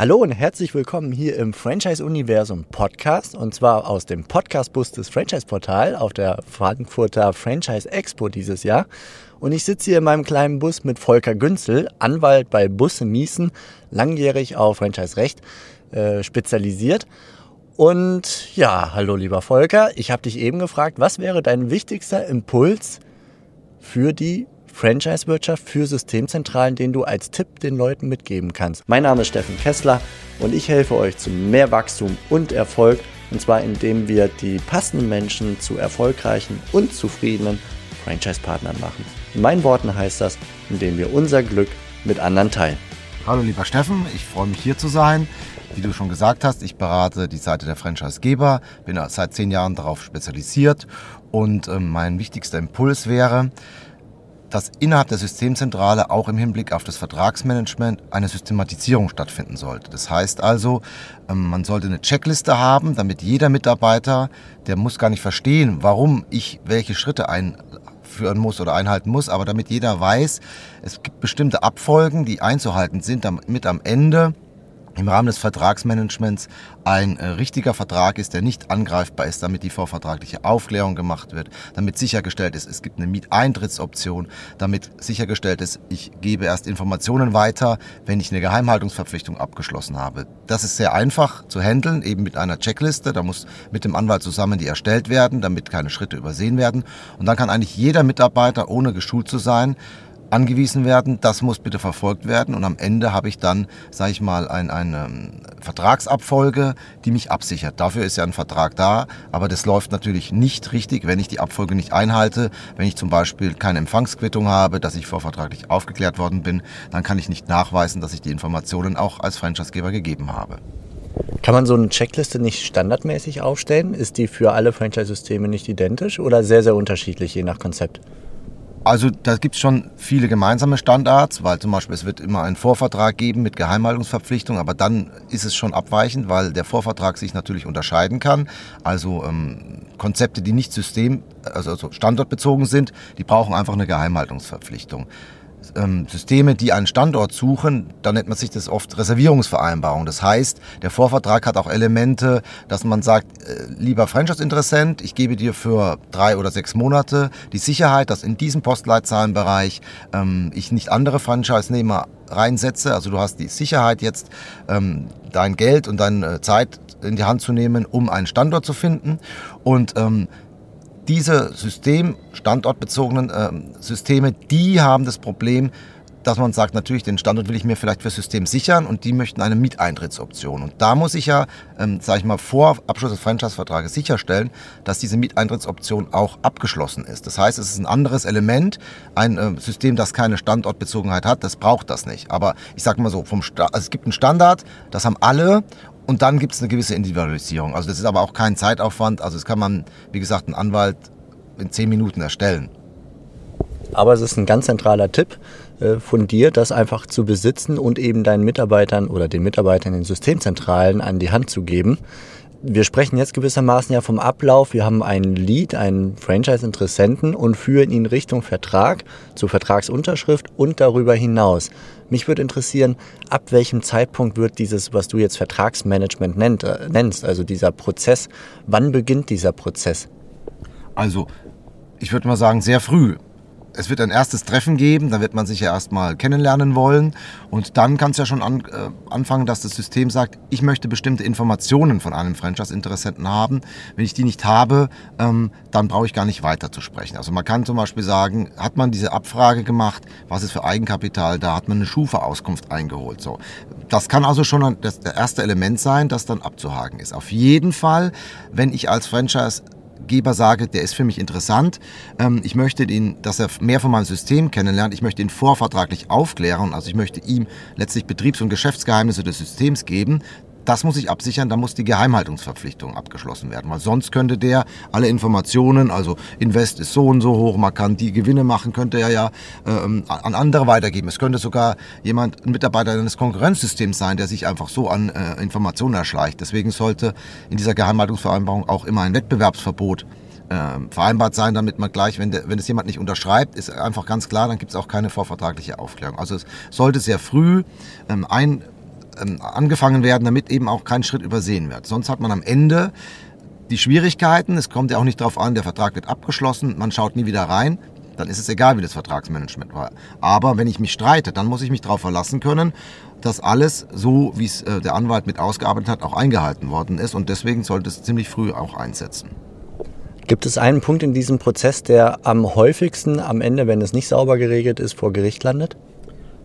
Hallo und herzlich willkommen hier im Franchise Universum Podcast und zwar aus dem Podcast-Bus des Franchise-Portal auf der Frankfurter Franchise Expo dieses Jahr. Und ich sitze hier in meinem kleinen Bus mit Volker Günzel, Anwalt bei Busse Miesen, langjährig auf Franchise-Recht äh, spezialisiert. Und ja, hallo lieber Volker, ich habe dich eben gefragt, was wäre dein wichtigster Impuls für die Franchise-Wirtschaft für Systemzentralen, den du als Tipp den Leuten mitgeben kannst. Mein Name ist Steffen Kessler und ich helfe euch zu mehr Wachstum und Erfolg. Und zwar indem wir die passenden Menschen zu erfolgreichen und zufriedenen Franchise-Partnern machen. In meinen Worten heißt das, indem wir unser Glück mit anderen teilen. Hallo lieber Steffen, ich freue mich hier zu sein. Wie du schon gesagt hast, ich berate die Seite der Franchisegeber, bin seit zehn Jahren darauf spezialisiert und äh, mein wichtigster Impuls wäre, dass innerhalb der Systemzentrale auch im Hinblick auf das Vertragsmanagement eine Systematisierung stattfinden sollte. Das heißt also, ähm, man sollte eine Checkliste haben, damit jeder Mitarbeiter, der muss gar nicht verstehen, warum ich welche Schritte einführen muss oder einhalten muss, aber damit jeder weiß, es gibt bestimmte Abfolgen, die einzuhalten sind, damit am Ende im Rahmen des Vertragsmanagements ein äh, richtiger Vertrag ist, der nicht angreifbar ist, damit die vorvertragliche Aufklärung gemacht wird, damit sichergestellt ist, es gibt eine Mieteintrittsoption, damit sichergestellt ist, ich gebe erst Informationen weiter, wenn ich eine Geheimhaltungsverpflichtung abgeschlossen habe. Das ist sehr einfach zu handeln, eben mit einer Checkliste. Da muss mit dem Anwalt zusammen die erstellt werden, damit keine Schritte übersehen werden. Und dann kann eigentlich jeder Mitarbeiter, ohne geschult zu sein, angewiesen werden, das muss bitte verfolgt werden und am Ende habe ich dann, sage ich mal, ein, eine ähm, Vertragsabfolge, die mich absichert. Dafür ist ja ein Vertrag da, aber das läuft natürlich nicht richtig, wenn ich die Abfolge nicht einhalte. Wenn ich zum Beispiel keine Empfangsquittung habe, dass ich vorvertraglich aufgeklärt worden bin, dann kann ich nicht nachweisen, dass ich die Informationen auch als Franchisegeber gegeben habe. Kann man so eine Checkliste nicht standardmäßig aufstellen? Ist die für alle Franchise-Systeme nicht identisch oder sehr, sehr unterschiedlich, je nach Konzept? Also da gibt es schon viele gemeinsame Standards, weil zum Beispiel es wird immer einen Vorvertrag geben mit Geheimhaltungsverpflichtung, aber dann ist es schon abweichend, weil der Vorvertrag sich natürlich unterscheiden kann. Also ähm, Konzepte, die nicht system, also, also standortbezogen sind, die brauchen einfach eine Geheimhaltungsverpflichtung ähm, Systeme, die einen Standort suchen, dann nennt man sich das oft Reservierungsvereinbarung. Das heißt, der Vorvertrag hat auch Elemente, dass man sagt, äh, lieber Franchise-Interessent, ich gebe dir für drei oder sechs Monate die Sicherheit, dass in diesem Postleitzahlenbereich ähm, ich nicht andere Franchise-Nehmer reinsetze. Also du hast die Sicherheit jetzt, ähm, dein Geld und deine Zeit in die Hand zu nehmen, um einen Standort zu finden. Und ähm, diese System, standortbezogenen äh, Systeme, die haben das Problem, dass man sagt, natürlich, den Standort will ich mir vielleicht für System sichern und die möchten eine Mieteintrittsoption. Und da muss ich ja, ähm, sage ich mal, vor Abschluss des Franchise-Vertrages sicherstellen, dass diese Mieteintrittsoption auch abgeschlossen ist. Das heißt, es ist ein anderes Element. Ein äh, System, das keine Standortbezogenheit hat, das braucht das nicht. Aber ich sage mal so, vom also es gibt einen Standard, das haben alle und dann gibt es eine gewisse Individualisierung. Also das ist aber auch kein Zeitaufwand. Also das kann man, wie gesagt, ein Anwalt in zehn Minuten erstellen. Aber es ist ein ganz zentraler Tipp äh, von dir, das einfach zu besitzen und eben deinen Mitarbeitern oder den Mitarbeitern in den Systemzentralen an die Hand zu geben wir sprechen jetzt gewissermaßen ja vom Ablauf. Wir haben einen Lead, einen Franchise-Interessenten und führen ihn Richtung Vertrag, zur Vertragsunterschrift und darüber hinaus. Mich würde interessieren, ab welchem Zeitpunkt wird dieses, was du jetzt Vertragsmanagement nennt, äh, nennst, also dieser Prozess, wann beginnt dieser Prozess? Also, ich würde mal sagen, sehr früh es wird ein erstes Treffen geben, da wird man sich ja erstmal kennenlernen wollen und dann kann es ja schon an, äh, anfangen, dass das System sagt, ich möchte bestimmte Informationen von einem Franchise-Interessenten haben. Wenn ich die nicht habe, ähm, dann brauche ich gar nicht weiter zu sprechen. Also man kann zum Beispiel sagen, hat man diese Abfrage gemacht, was ist für Eigenkapital da, hat man eine Schufa-Auskunft eingeholt. So. Das kann also schon das, das erste Element sein, das dann abzuhaken ist. Auf jeden Fall, wenn ich als Franchise Geber sage, der ist für mich interessant. Ähm, ich möchte ihn, dass er mehr von meinem System kennenlernt. Ich möchte ihn vorvertraglich aufklären. Also ich möchte ihm letztlich Betriebs- und Geschäftsgeheimnisse des Systems geben. Das muss ich absichern, da muss die Geheimhaltungsverpflichtung abgeschlossen werden, weil sonst könnte der alle Informationen, also Invest ist so und so hoch, man kann die Gewinne machen, könnte er ja ähm, an andere weitergeben. Es könnte sogar jemand, ein Mitarbeiter eines Konkurrenzsystems sein, der sich einfach so an äh, Informationen erschleicht. Deswegen sollte in dieser Geheimhaltungsvereinbarung auch immer ein Wettbewerbsverbot äh, vereinbart sein, damit man gleich, wenn, der, wenn es jemand nicht unterschreibt, ist einfach ganz klar, dann gibt es auch keine vorvertragliche Aufklärung. Also es sollte sehr früh ähm, ein ähm, angefangen werden, damit eben auch kein Schritt übersehen wird. Sonst hat man am Ende die Schwierigkeiten, es kommt ja auch nicht darauf an, der Vertrag wird abgeschlossen, man schaut nie wieder rein, dann ist es egal, wie das Vertragsmanagement war. Aber wenn ich mich streite, dann muss ich mich darauf verlassen können, dass alles so, wie es äh, der Anwalt mit ausgearbeitet hat, auch eingehalten worden ist. Und deswegen sollte es ziemlich früh auch einsetzen. Gibt es einen Punkt in diesem Prozess, der am häufigsten am Ende, wenn es nicht sauber geregelt ist, vor Gericht landet?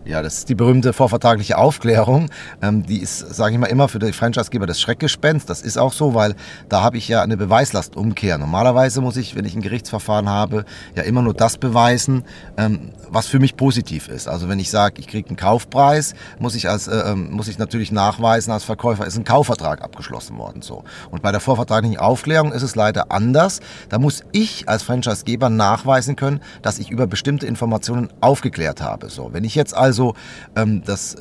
Ja, das ist die berühmte vorvertragliche Aufklärung. Ähm, die ist, sage ich mal, immer für die Franchisegeber das Schreckgespenst. Das ist auch so, weil da habe ich ja eine Beweislastumkehr. Normalerweise muss ich, wenn ich ein Gerichtsverfahren habe, ja immer nur das beweisen, ähm, was für mich positiv ist. Also wenn ich sage, ich kriege einen Kaufpreis, muss ich, als, äh, ähm, muss ich natürlich nachweisen als Verkäufer, ist ein Kaufvertrag abgeschlossen worden. So. Und bei der vorvertraglichen Aufklärung ist es leider anders. Da muss ich als Franchisegeber nachweisen können, dass ich über bestimmte Informationen aufgeklärt habe. So. Wenn ich jetzt also also ähm, das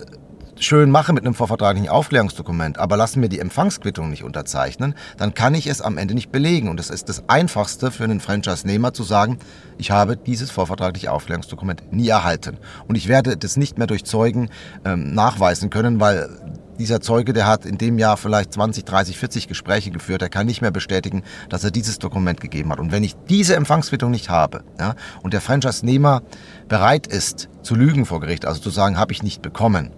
schön mache mit einem vorvertraglichen Aufklärungsdokument, aber lassen mir die Empfangsquittung nicht unterzeichnen, dann kann ich es am Ende nicht belegen. Und das ist das Einfachste für einen Franchise-Nehmer zu sagen, ich habe dieses vorvertragliche Aufklärungsdokument nie erhalten. Und ich werde das nicht mehr durch Zeugen ähm, nachweisen können, weil dieser Zeuge, der hat in dem Jahr vielleicht 20, 30, 40 Gespräche geführt, er kann nicht mehr bestätigen, dass er dieses Dokument gegeben hat. Und wenn ich diese Empfangsquittung nicht habe ja, und der Franchise-Nehmer bereit ist, zu lügen vor Gericht, also zu sagen, habe ich nicht bekommen,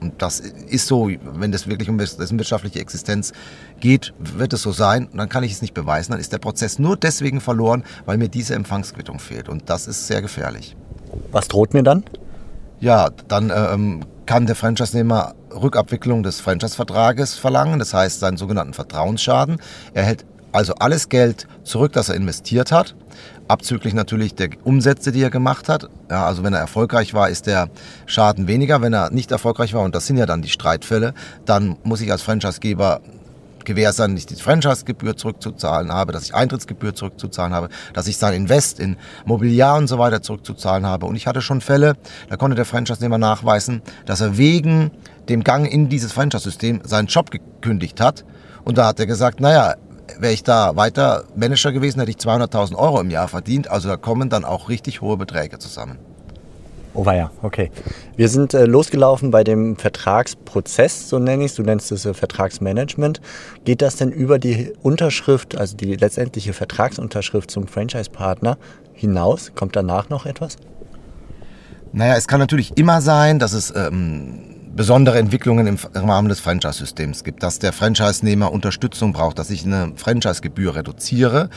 und das ist so, wenn das wirklich um dessen wirtschaftliche Existenz geht, wird es so sein. Und dann kann ich es nicht beweisen. Dann ist der Prozess nur deswegen verloren, weil mir diese Empfangsquittung fehlt. Und das ist sehr gefährlich. Was droht mir dann? Ja, dann ähm, kann der Franchise-Nehmer Rückabwicklung des Franchise-Vertrages verlangen, das heißt seinen sogenannten Vertrauensschaden. Er hält also alles Geld zurück, das er investiert hat, abzüglich natürlich der Umsätze, die er gemacht hat. Ja, also wenn er erfolgreich war, ist der Schaden weniger. Wenn er nicht erfolgreich war, und das sind ja dann die Streitfälle, dann muss ich als Franchisegeber gewähr sein, dass ich die Franchise-Gebühr zurückzuzahlen habe, dass ich Eintrittsgebühr zurückzuzahlen habe, dass ich sein Invest in Mobiliar und so weiter zurückzuzahlen habe. Und ich hatte schon Fälle, da konnte der Franchise-Nehmer nachweisen, dass er wegen dem Gang in dieses Franchise-System seinen Job gekündigt hat. Und da hat er gesagt, naja, wäre ich da weiter Manager gewesen, hätte ich 200.000 Euro im Jahr verdient. Also da kommen dann auch richtig hohe Beträge zusammen. Oh ja, okay. Wir sind äh, losgelaufen bei dem Vertragsprozess, so nenne ich es. Du nennst es äh, Vertragsmanagement. Geht das denn über die Unterschrift, also die letztendliche Vertragsunterschrift zum Franchise-Partner hinaus? Kommt danach noch etwas? Naja, es kann natürlich immer sein, dass es ähm, besondere Entwicklungen im Rahmen des Franchise-Systems gibt, dass der Franchise-Nehmer Unterstützung braucht, dass ich eine Franchise-Gebühr reduziere.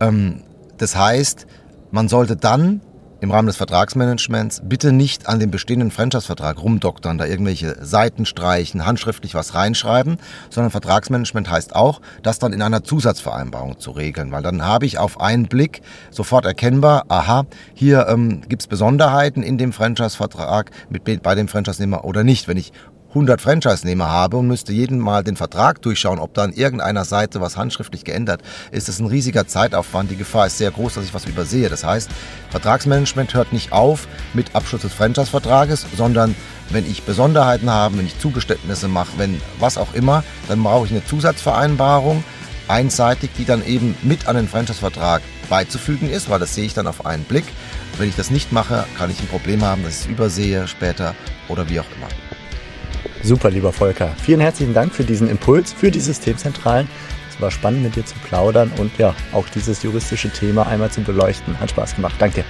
Ähm, das heißt, man sollte dann im Rahmen des Vertragsmanagements bitte nicht an dem bestehenden Franchise-Vertrag rumdoktern, da irgendwelche Seiten streichen, handschriftlich was reinschreiben, sondern Vertragsmanagement heißt auch, das dann in einer Zusatzvereinbarung zu regeln, weil dann habe ich auf einen Blick sofort erkennbar, aha, hier ähm, gibt es Besonderheiten in dem Franchise-Vertrag mit, bei dem Franchise-Nehmer oder nicht. Wenn ich 100 Franchise-Nehmer habe und müsste jeden Mal den Vertrag durchschauen, ob da an irgendeiner Seite was handschriftlich geändert ist, ist ein riesiger Zeitaufwand. Die Gefahr ist sehr groß, dass ich was übersehe. Das heißt, Vertragsmanagement hört nicht auf mit Abschluss des Franchise-Vertrages, sondern wenn ich Besonderheiten habe, wenn ich Zugeständnisse mache, wenn was auch immer, dann brauche ich eine Zusatzvereinbarung, einseitig, die dann eben mit an den Franchise-Vertrag beizufügen ist, weil das sehe ich dann auf einen Blick. Wenn ich das nicht mache, kann ich ein Problem haben, dass ich es übersehe später oder wie auch immer. Super, lieber Volker. Vielen herzlichen Dank für diesen Impuls für die Systemzentralen. Es war spannend, mit dir zu plaudern und ja, auch dieses juristische Thema einmal zu beleuchten. Hat Spaß gemacht. Danke.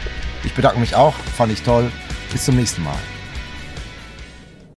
Ich bedanke mich auch. Fand ich toll. Bis zum nächsten Mal.